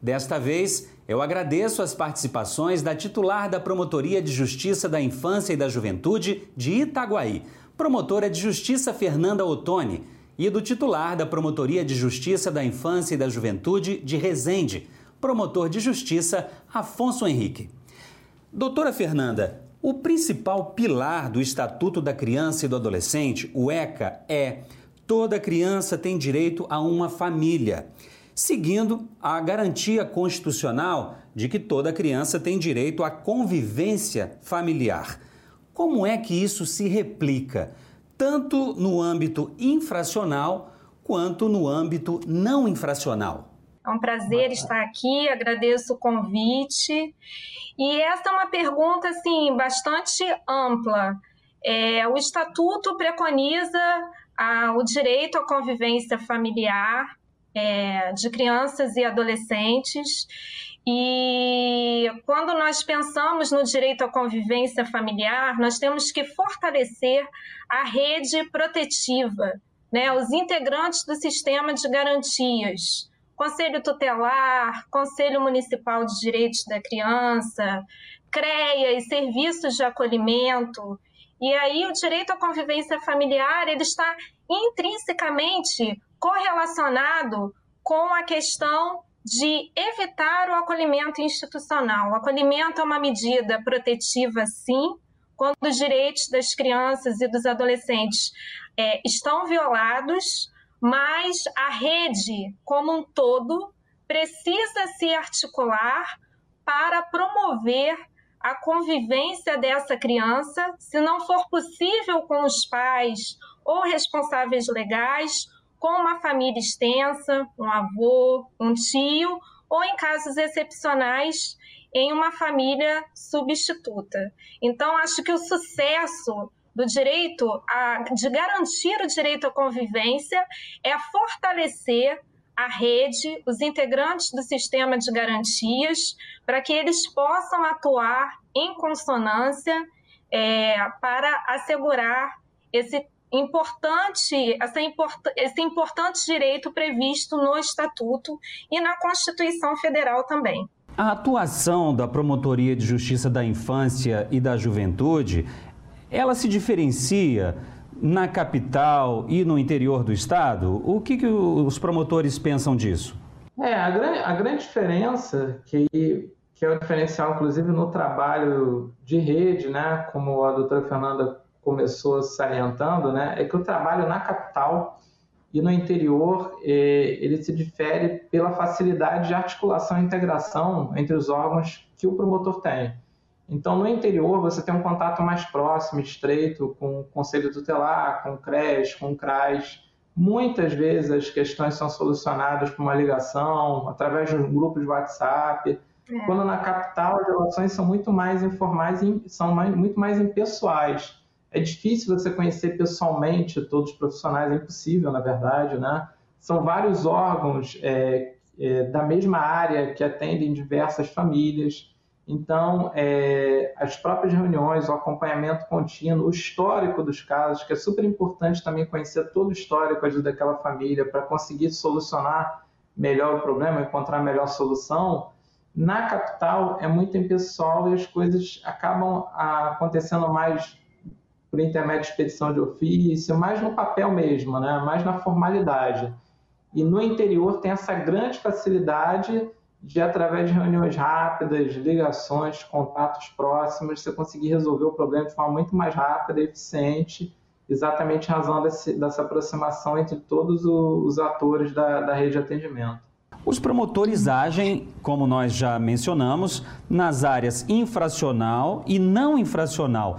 Desta vez, eu agradeço as participações da titular da Promotoria de Justiça da Infância e da Juventude de Itaguaí, promotora de Justiça Fernanda Ottoni, e do titular da Promotoria de Justiça da Infância e da Juventude de Resende, promotor de Justiça Afonso Henrique. Doutora Fernanda, o principal pilar do Estatuto da Criança e do Adolescente, o ECA, é toda criança tem direito a uma família seguindo a garantia constitucional de que toda criança tem direito à convivência familiar. Como é que isso se replica, tanto no âmbito infracional quanto no âmbito não infracional? É um prazer estar aqui, agradeço o convite. E essa é uma pergunta assim bastante ampla. É, o estatuto preconiza a, o direito à convivência familiar é, de crianças e adolescentes. E quando nós pensamos no direito à convivência familiar, nós temos que fortalecer a rede protetiva, né, os integrantes do sistema de garantias. Conselho Tutelar, Conselho Municipal de Direitos da Criança, CREA e serviços de acolhimento. E aí o direito à convivência familiar ele está intrinsecamente correlacionado com a questão de evitar o acolhimento institucional. O acolhimento é uma medida protetiva, sim, quando os direitos das crianças e dos adolescentes é, estão violados, mas a rede como um todo precisa se articular para promover a convivência dessa criança, se não for possível com os pais ou responsáveis legais, com uma família extensa, um avô, um tio, ou em casos excepcionais, em uma família substituta. Então, acho que o sucesso do direito a, de garantir o direito à convivência é fortalecer a rede, os integrantes do sistema de garantias, para que eles possam atuar em consonância é, para assegurar esse importante, essa import, esse importante direito previsto no Estatuto e na Constituição Federal também. A atuação da Promotoria de Justiça da Infância e da Juventude, ela se diferencia na capital e no interior do estado? O que, que os promotores pensam disso? É, a grande, a grande diferença, que, que é o diferencial, inclusive, no trabalho de rede, né, como a doutora Fernanda começou salientando, né, é que o trabalho na capital e no interior eh, ele se difere pela facilidade de articulação e integração entre os órgãos que o promotor tem. Então, no interior, você tem um contato mais próximo, estreito, com o Conselho Tutelar, com o CRES, com o CRAS. Muitas vezes as questões são solucionadas por uma ligação, através de um grupo de WhatsApp. É. Quando na capital, as relações são muito mais informais e são mais, muito mais impessoais. É difícil você conhecer pessoalmente todos os profissionais, é impossível, na verdade, né? São vários órgãos é, é, da mesma área que atendem diversas famílias. Então, é, as próprias reuniões, o acompanhamento contínuo, o histórico dos casos, que é super importante também conhecer todo o histórico daquela família para conseguir solucionar melhor o problema, encontrar a melhor solução. Na capital é muito impessoal e as coisas acabam acontecendo mais por intermédio de expedição de ofício, mais no papel mesmo, né? mais na formalidade. E no interior tem essa grande facilidade de, através de reuniões rápidas, ligações, contatos próximos, você conseguir resolver o problema de forma muito mais rápida e eficiente, exatamente em razão desse, dessa aproximação entre todos os atores da, da rede de atendimento. Os promotores agem, como nós já mencionamos, nas áreas infracional e não infracional.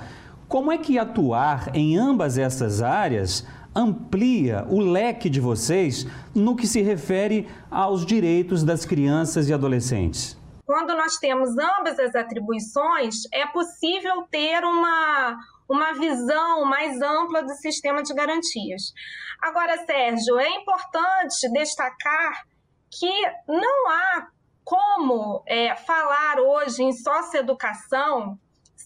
Como é que atuar em ambas essas áreas amplia o leque de vocês no que se refere aos direitos das crianças e adolescentes? Quando nós temos ambas as atribuições, é possível ter uma, uma visão mais ampla do sistema de garantias. Agora, Sérgio, é importante destacar que não há como é, falar hoje em socioeducação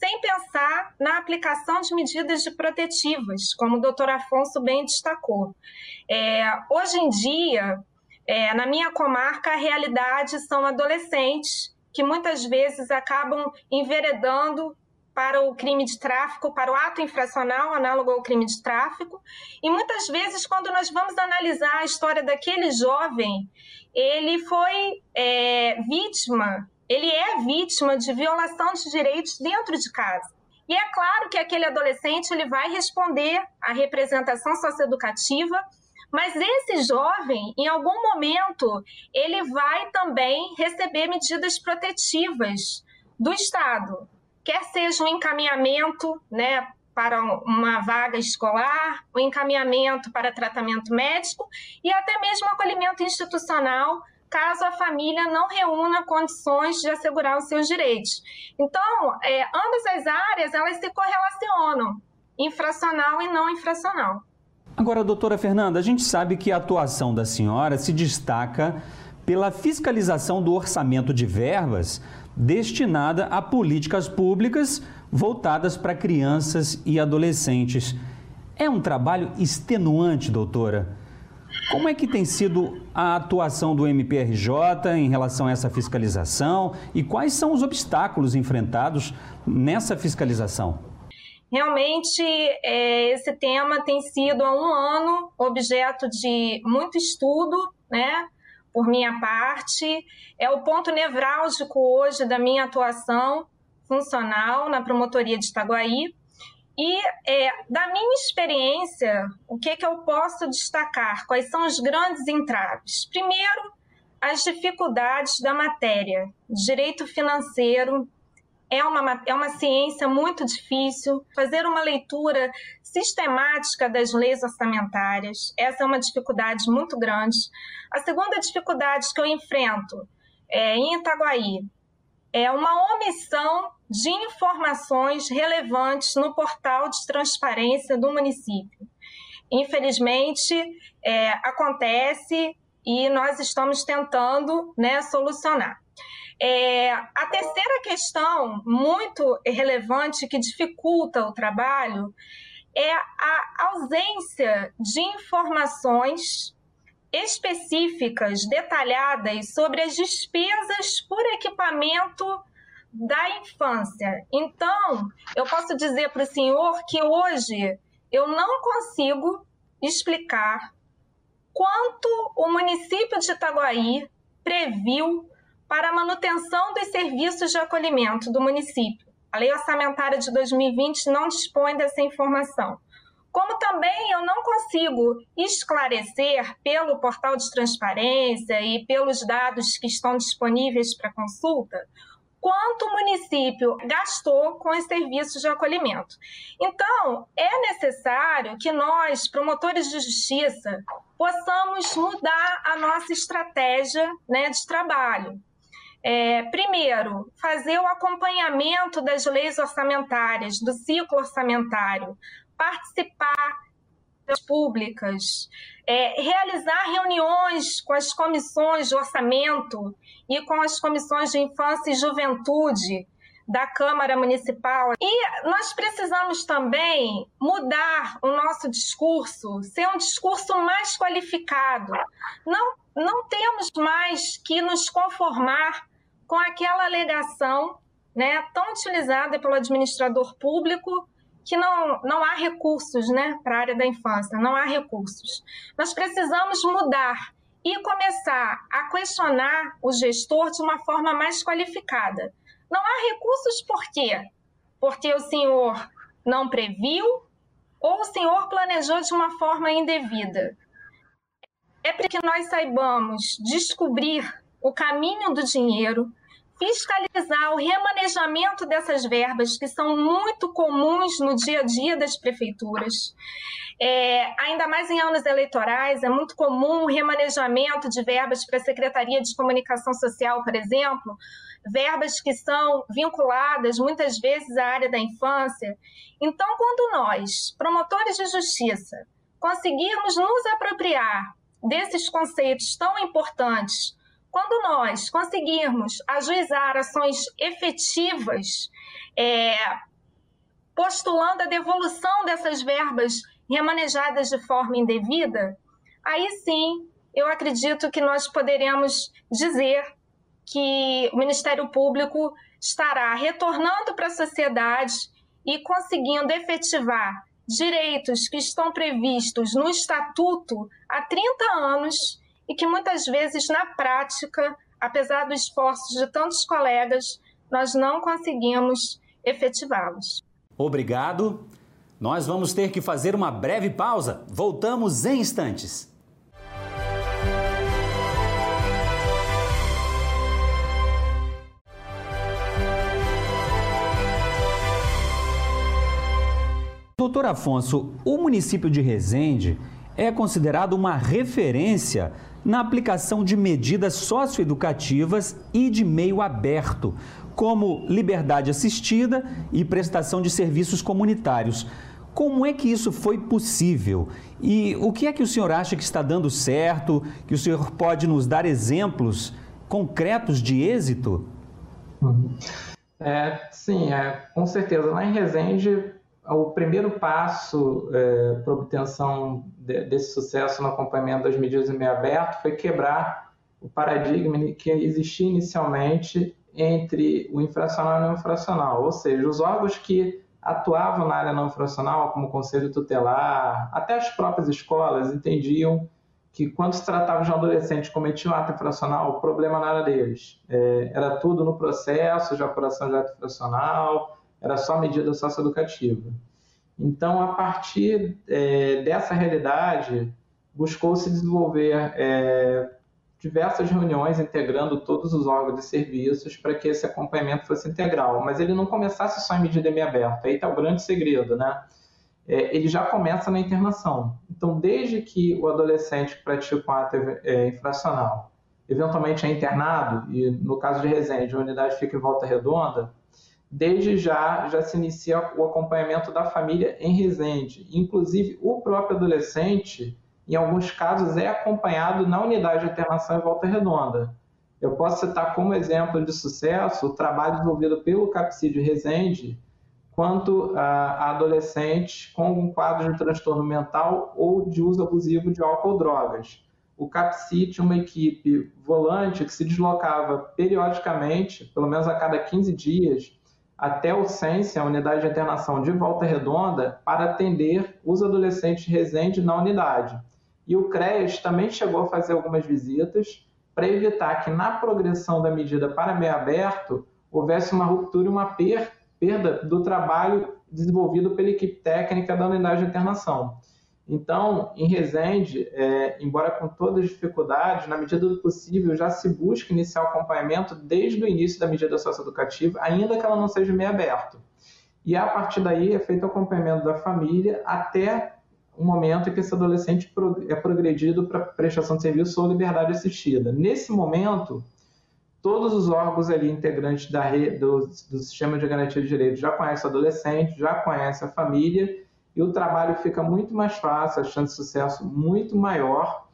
sem pensar na aplicação de medidas de protetivas, como o doutor Afonso bem destacou. É, hoje em dia, É, na minha comarca, a realidade são adolescentes que muitas vezes acabam enveredando para o crime de tráfico, para o ato infracional análogo ao crime de tráfico. E muitas vezes, quando nós vamos analisar a história daquele jovem, ele foi é, vítima, ele é vítima de violação de direitos dentro de casa. E é claro que aquele adolescente ele vai responder à representação socioeducativa, mas esse jovem, em algum momento, ele vai também receber medidas protetivas do Estado, quer seja um encaminhamento, né, para uma vaga escolar, o um encaminhamento para tratamento médico e até mesmo acolhimento institucional caso a família não reúna condições de assegurar os seus direitos. Então, é, ambas as áreas elas se correlacionam, infracional e não infracional. Agora, doutora Fernanda, a gente sabe que a atuação da senhora se destaca pela fiscalização do orçamento de verbas destinada a políticas públicas voltadas para crianças e adolescentes. É um trabalho extenuante, doutora. Como é que tem sido a atuação do MPRJ em relação a essa fiscalização e quais são os obstáculos enfrentados nessa fiscalização? Realmente, é, esse tema tem sido há um ano objeto de muito estudo, né? Por minha parte, é o ponto nevrálgico hoje da minha atuação funcional na promotoria de Itaguaí. E é, da minha experiência, o que, que eu posso destacar? Quais são os grandes entraves? Primeiro, as dificuldades da matéria. Direito financeiro é uma, é uma ciência muito difícil. Fazer uma leitura sistemática das leis orçamentárias, essa é uma dificuldade muito grande. A segunda dificuldade que eu enfrento é, em Itaguaí é uma omissão de informações relevantes no portal de transparência do município. Infelizmente, é, acontece e nós estamos tentando né, solucionar. É, a terceira questão muito relevante que dificulta o trabalho é a ausência de informações específicas, detalhadas sobre as despesas por equipamento da infância. Então, eu posso dizer para o senhor que hoje eu não consigo explicar quanto o município de Itaguaí previu para a manutenção dos serviços de acolhimento do município. A lei orçamentária de 2020 não dispõe dessa informação. Como também eu não consigo esclarecer pelo portal de transparência e pelos dados que estão disponíveis para consulta quanto o município gastou com os serviços de acolhimento. Então, é necessário que nós, promotores de justiça, possamos mudar a nossa estratégia né, de trabalho. É, primeiro, fazer o acompanhamento das leis orçamentárias, do ciclo orçamentário, participar das públicas, é, realizar reuniões com as comissões de orçamento e com as comissões de infância e juventude da Câmara Municipal. E nós precisamos também mudar o nosso discurso, ser um discurso mais qualificado. Não, não temos mais que nos conformar com aquela alegação né, tão utilizada pelo administrador público que não, não há recursos né, para a área da infância, não há recursos. Nós precisamos mudar e começar a questionar o gestor de uma forma mais qualificada. Não há recursos por quê? Porque o senhor não previu ou o senhor planejou de uma forma indevida. É para que nós saibamos descobrir o caminho do dinheiro, fiscalizar o remanejamento dessas verbas, que são muito comuns no dia a dia das prefeituras. É, ainda mais em anos eleitorais, é muito comum o remanejamento de verbas para a Secretaria de Comunicação Social, por exemplo, verbas que são vinculadas muitas vezes à área da infância. Então, quando nós, promotores de justiça, conseguirmos nos apropriar desses conceitos tão importantes quando nós conseguirmos ajuizar ações efetivas, é, postulando a devolução dessas verbas remanejadas de forma indevida, aí sim eu acredito que nós poderemos dizer que o Ministério Público estará retornando para a sociedade e conseguindo efetivar direitos que estão previstos no Estatuto há 30 anos e que muitas vezes, na prática, apesar do esforço de tantos colegas, nós não conseguimos efetivá-los. Obrigado. Nós vamos ter que fazer uma breve pausa. Voltamos em instantes. Doutor Afonso, o município de Resende é considerado uma referência na aplicação de medidas socioeducativas e de meio aberto, como liberdade assistida e prestação de serviços comunitários. Como é que isso foi possível? E o que é que o senhor acha que está dando certo? Que o senhor pode nos dar exemplos concretos de êxito? Uhum. É, sim, é, com certeza. Lá em Resende, o primeiro passo é, para obtenção de, desse sucesso no acompanhamento das medidas em meio aberto foi quebrar o paradigma que existia inicialmente entre o infracional e o não infracional, ou seja, os órgãos que atuavam na área não infracional, como o Conselho Tutelar, até as próprias escolas entendiam que quando se tratava de um adolescente que cometia um ato infracional, o problema não era deles. É, era tudo no processo de apuração de ato infracional, era só medida socioeducativa. Então, a partir é, dessa realidade, buscou-se desenvolver é, diversas reuniões integrando todos os órgãos e serviços para que esse acompanhamento fosse integral, mas ele não começasse só em medida aberta. Aí está o grande segredo, né? É, ele já começa na internação. Então, desde que o adolescente pratica um ato é, infracional, eventualmente é internado, e no caso de Resende, a unidade fica em volta redonda, desde já já se inicia o acompanhamento da família em Resende. Inclusive, o próprio adolescente em alguns casos, é acompanhado na unidade de internação em Volta Redonda. Eu posso citar como exemplo de sucesso o trabalho desenvolvido pelo Capsídio Resende quanto a adolescentes com algum quadro de transtorno mental ou de uso abusivo de álcool ou drogas. O CAPSI tinha uma equipe volante que se deslocava periodicamente, pelo menos a cada 15 dias, até o CENSE, a unidade de internação de Volta Redonda, para atender os adolescentes Resende na unidade. E o CREAS também chegou a fazer algumas visitas para evitar que na progressão da medida para meio aberto houvesse uma ruptura e uma per perda do trabalho desenvolvido pela equipe técnica da unidade de internação. Então, em Resende, é, embora com todas as dificuldades, na medida do possível, já se busca iniciar o acompanhamento desde o início da medida socioeducativa, ainda que ela não seja meio aberto. E a partir daí é feito o acompanhamento da família até um momento em que esse adolescente é progredido para prestação de serviço ou liberdade assistida. Nesse momento, todos os órgãos ali integrantes da do, do sistema de garantia de direitos já conhecem o adolescente, já conhecem a família, e o trabalho fica muito mais fácil, a chance de sucesso muito maior,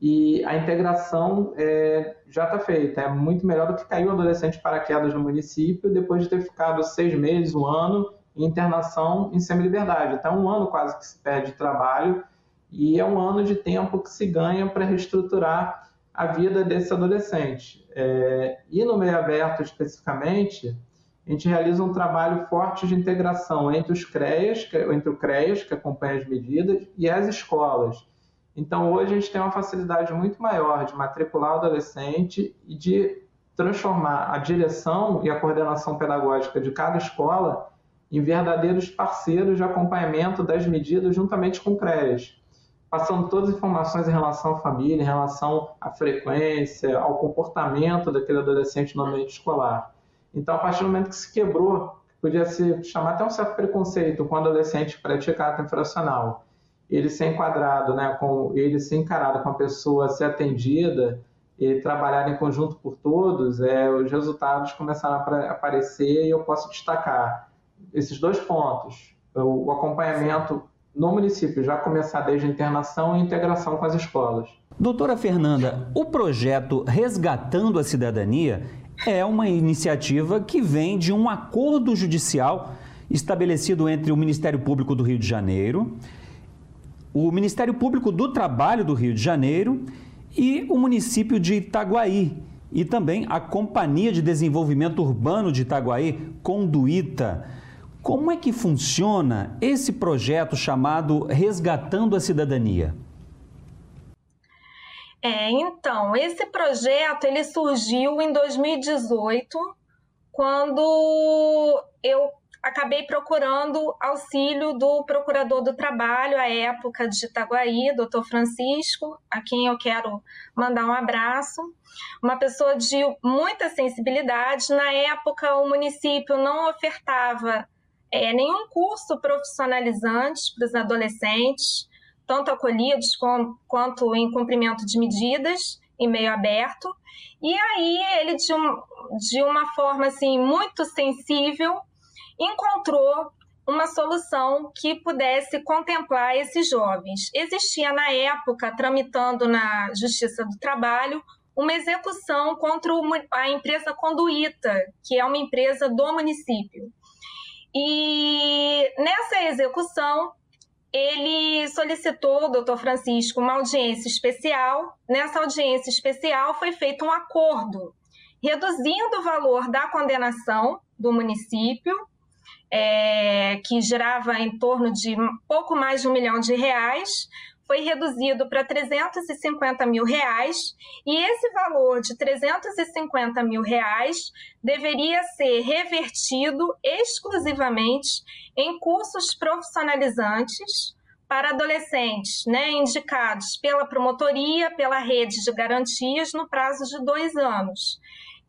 e a integração é, já está feita. É muito melhor do que cair o adolescente para quedas no município depois de ter ficado seis meses, um ano internação em semi-liberdade. Então, é um ano quase que se perde trabalho e é um ano de tempo que se ganha para reestruturar a vida desse adolescente. É, e no meio aberto, especificamente, a gente realiza um trabalho forte de integração entre os CREAS, que, entre o CREAS, que acompanha as medidas, e as escolas. Então, hoje a gente tem uma facilidade muito maior de matricular o adolescente e de transformar a direção e a coordenação pedagógica de cada escola em verdadeiros parceiros de acompanhamento das medidas juntamente com o CREAS, passando todas as informações em relação à família, em relação à frequência, ao comportamento daquele adolescente no ambiente escolar. Então, a partir do momento que se quebrou, podia se chamar até um certo preconceito com o adolescente pratica ato infracional, ele ser enquadrado, né, com ele ser encarado com a pessoa ser atendida e trabalhar em conjunto por todos, é, os resultados começaram a aparecer e eu posso destacar esses dois pontos, o acompanhamento no município já começar desde a internação e integração com as escolas. Doutora Fernanda, o projeto Resgatando a Cidadania é uma iniciativa que vem de um acordo judicial estabelecido entre o Ministério Público do Rio de Janeiro, o Ministério Público do Trabalho do Rio de Janeiro e o município de Itaguaí e também a Companhia de Desenvolvimento Urbano de Itaguaí, Conduíta. Como é que funciona esse projeto chamado Resgatando a Cidadania? É, então, esse projeto ele surgiu em 2018, quando eu acabei procurando auxílio do procurador do trabalho à época de Itaguaí, doutor Francisco, a quem eu quero mandar um abraço. Uma pessoa de muita sensibilidade. Na época, o município não ofertava é, nenhum curso profissionalizante para os adolescentes tanto acolhidos com, quanto em cumprimento de medidas em meio aberto. E aí ele, de, um, de uma forma assim, muito sensível, encontrou uma solução que pudesse contemplar esses jovens. Existia na época, tramitando na Justiça do Trabalho, uma execução contra a empresa Conduíta, que é uma empresa do município. E nessa execução, ele solicitou, o doutor Francisco, uma audiência especial. Nessa audiência especial foi feito um acordo reduzindo o valor da condenação do município, é, que girava em torno de pouco mais de um milhão de reais, foi reduzido para 350 mil reais e esse valor de 350 mil reais deveria ser revertido exclusivamente em cursos profissionalizantes para adolescentes, né, indicados pela promotoria, pela rede de garantias no prazo de dois anos.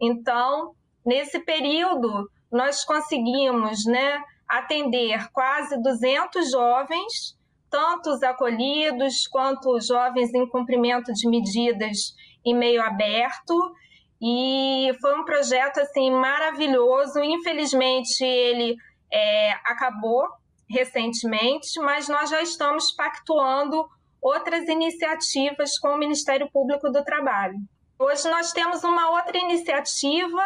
Então, nesse período, nós conseguimos, né, atender quase 200 jovens tanto os acolhidos quanto os jovens em cumprimento de medidas em meio aberto. E foi um projeto assim maravilhoso. Infelizmente ele é, acabou recentemente, mas nós já estamos pactuando outras iniciativas com o Ministério Público do Trabalho. Hoje nós temos uma outra iniciativa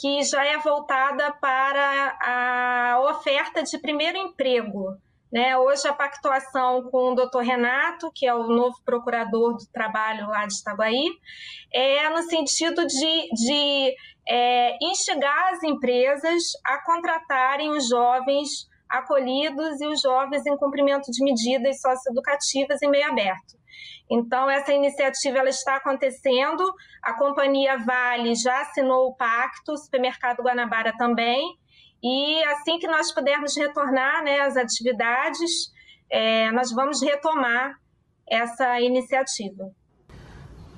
que já é voltada para a oferta de primeiro emprego. Né? Hoje, a pactuação com o doutor Renato, que é o novo procurador do trabalho lá de Itaguaí, é no sentido de, de é, instigar as empresas a contratarem os jovens acolhidos e os jovens em cumprimento de medidas socioeducativas em meio aberto. Então, essa iniciativa ela está acontecendo, a companhia Vale já assinou o pacto, o supermercado Guanabara também, e assim que nós pudermos retornar né, às atividades, é, nós vamos retomar essa iniciativa.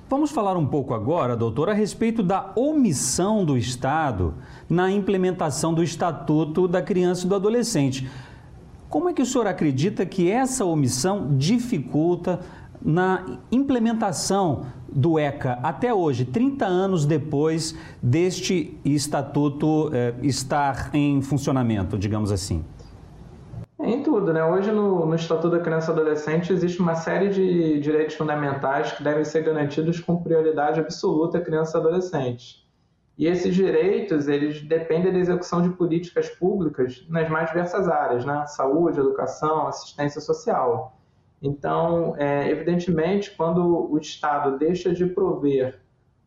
Vamos falar um pouco agora, doutora, a respeito da omissão do Estado na implementação do Estatuto da Criança e do Adolescente. Como é que o senhor acredita que essa omissão dificulta na implementação do ECA até hoje, 30 anos depois deste estatuto eh, estar em funcionamento, digamos assim? Em tudo, né? Hoje no, no Estatuto da Criança e Adolescente existe uma série de direitos fundamentais que devem ser garantidos com prioridade absoluta à criança e adolescente. E esses direitos, eles dependem da execução de políticas públicas nas mais diversas áreas, né? Saúde, educação, assistência social. Então, é, evidentemente, quando o Estado deixa de prover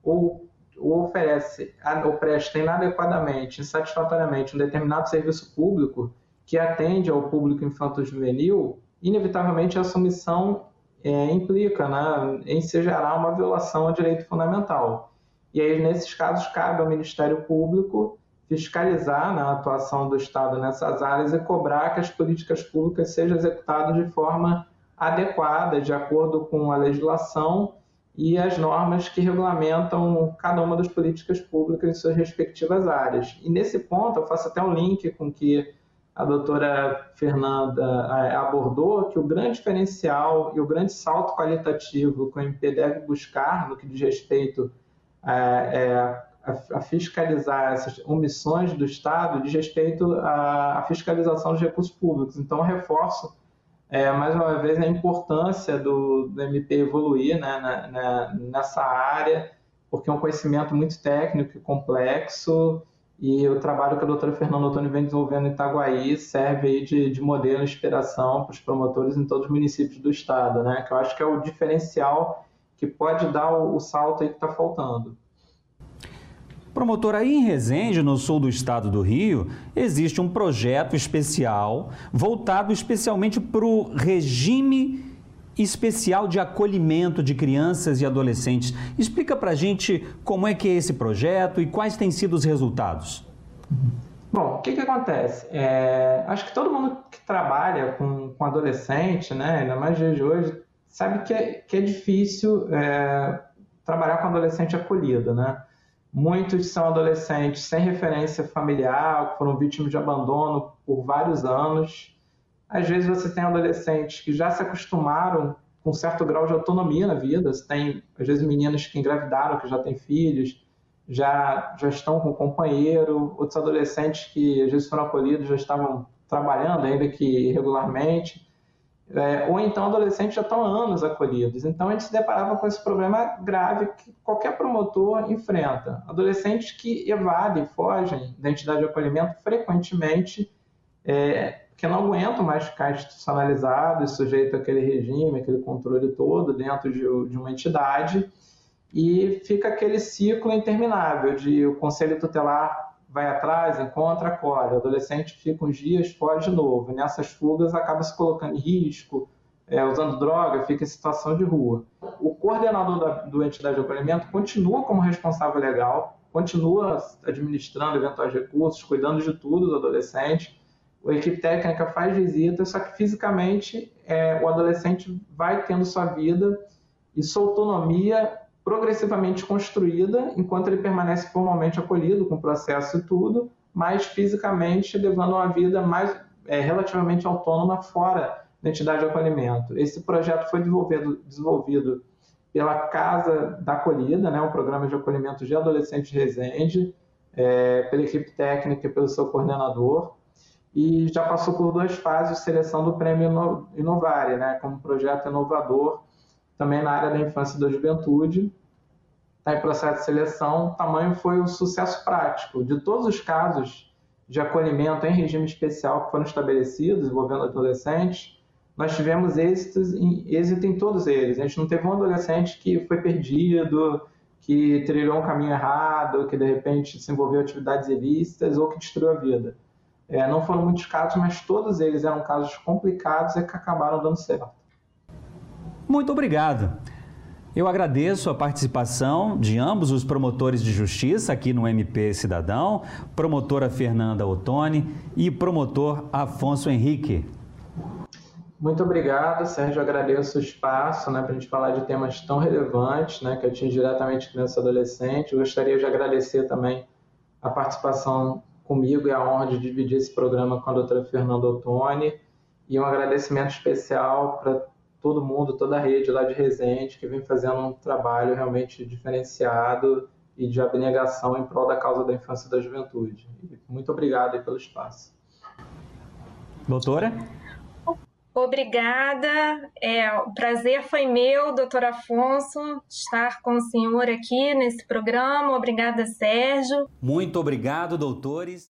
ou, ou oferece ou presta inadequadamente, insatisfatoriamente um determinado serviço público que atende ao público infanto-juvenil, inevitavelmente a submissão é, implica né, em se gerar uma violação ao direito fundamental. E aí, nesses casos, cabe ao Ministério Público fiscalizar né, a atuação do Estado nessas áreas e cobrar que as políticas públicas sejam executadas de forma adequada, de acordo com a legislação e as normas que regulamentam cada uma das políticas públicas em suas respectivas áreas. E nesse ponto, eu faço até um link com que a doutora Fernanda eh, abordou, que o grande diferencial e o grande salto qualitativo que o MP deve buscar no que diz respeito é, é, a, fiscalizar essas omissões do Estado, diz respeito à, fiscalização dos recursos públicos. Então, reforço é, mais uma vez, a importância do, do MP evoluir né, na, na, nessa área, porque é um conhecimento muito técnico e complexo, e o trabalho que a doutora Fernanda Ottoni vem desenvolvendo em Itaguaí serve de, de modelo e inspiração para os promotores em todos os municípios do estado, né? que eu acho que é o diferencial que pode dar o, o salto aí que está faltando. Promotor, aí em Resende, no sul do estado do Rio, existe um projeto especial voltado especialmente para o regime especial de acolhimento de crianças e adolescentes. Explica para a gente como é que é esse projeto e quais têm sido os resultados. Bom, o que, que acontece? É, acho que todo mundo que trabalha com, com adolescente, né, ainda mais dias de hoje, sabe que é, que é difícil é, trabalhar com adolescente acolhido, né? Muitos são adolescentes sem referência familiar, foram vítimas de abandono por vários anos. Às vezes você tem adolescentes que já se acostumaram com um certo grau de autonomia na vida. Você tem, às vezes, meninas que engravidaram, que já têm filhos, já, já estão com um companheiro. Outros adolescentes que, às vezes, foram acolhidos, já estavam trabalhando, ainda que irregularmente é, ou então adolescentes já estão há anos acolhidos. Então a gente se deparava com esse problema grave que qualquer promotor enfrenta. Adolescentes que evadem, fogem da entidade de acolhimento frequentemente, é, que não aguentam mais ficar institucionalizados, sujeito àquele regime, aquele controle todo dentro de, de uma entidade, e fica aquele ciclo interminável de o conselho tutelar vai atrás, encontra, acolhe. O adolescente fica uns dias, foge de novo. E nessas fugas acaba se colocando em risco, é, usando droga, fica em situação de rua. O coordenador da, do entidade de acolhimento continua como responsável legal, continua administrando eventuais recursos, cuidando de tudo do adolescente. A equipe técnica faz visitas, só que fisicamente é, o adolescente vai tendo sua vida e sua autonomia progressivamente construída, enquanto ele permanece formalmente acolhido, com processo e tudo, mas fisicamente levando uma vida mais é, relativamente autônoma fora da entidade de acolhimento. Esse projeto foi desenvolvido, desenvolvido pela Casa da Acolhida, né, um programa de acolhimento de adolescentes Resende, é, pela equipe técnica e pelo seu coordenador, e já passou por duas fases de seleção do Prêmio Inovare, né, como projeto inovador, também na área da infância e da juventude, está em processo de seleção, o tamanho foi o sucesso prático. De todos os casos de acolhimento em regime especial que foram estabelecidos envolvendo adolescentes, nós tivemos em, êxito em todos eles. A gente não teve um adolescente que foi perdido, que trilhou um caminho errado, que de repente se envolveu em atividades ilícitas ou que destruiu a vida. É, não foram muitos casos, mas todos eles eram casos complicados e que acabaram dando certo. Muito obrigado. Eu agradeço a participação de ambos os promotores de justiça aqui no MP Cidadão, promotora Fernanda Ottoni e promotor Afonso Henrique. Muito obrigado, Sérgio. agradeço o espaço né, para a gente falar de temas tão relevantes né, que atingem diretamente criança e adolescente. Gostaria de agradecer também a participação comigo e a honra de dividir esse programa com a doutora Fernanda Ottoni. E um agradecimento especial para todo mundo, toda a rede lá de Resende, que vem fazendo um trabalho realmente diferenciado e de abnegação em prol da causa da infância e da juventude. muito obrigado pelo espaço. Doutora? Obrigada. É, o prazer foi meu, doutor Afonso, estar com o senhor aqui nesse programa. Obrigada, Sérgio. Muito obrigado, doutores.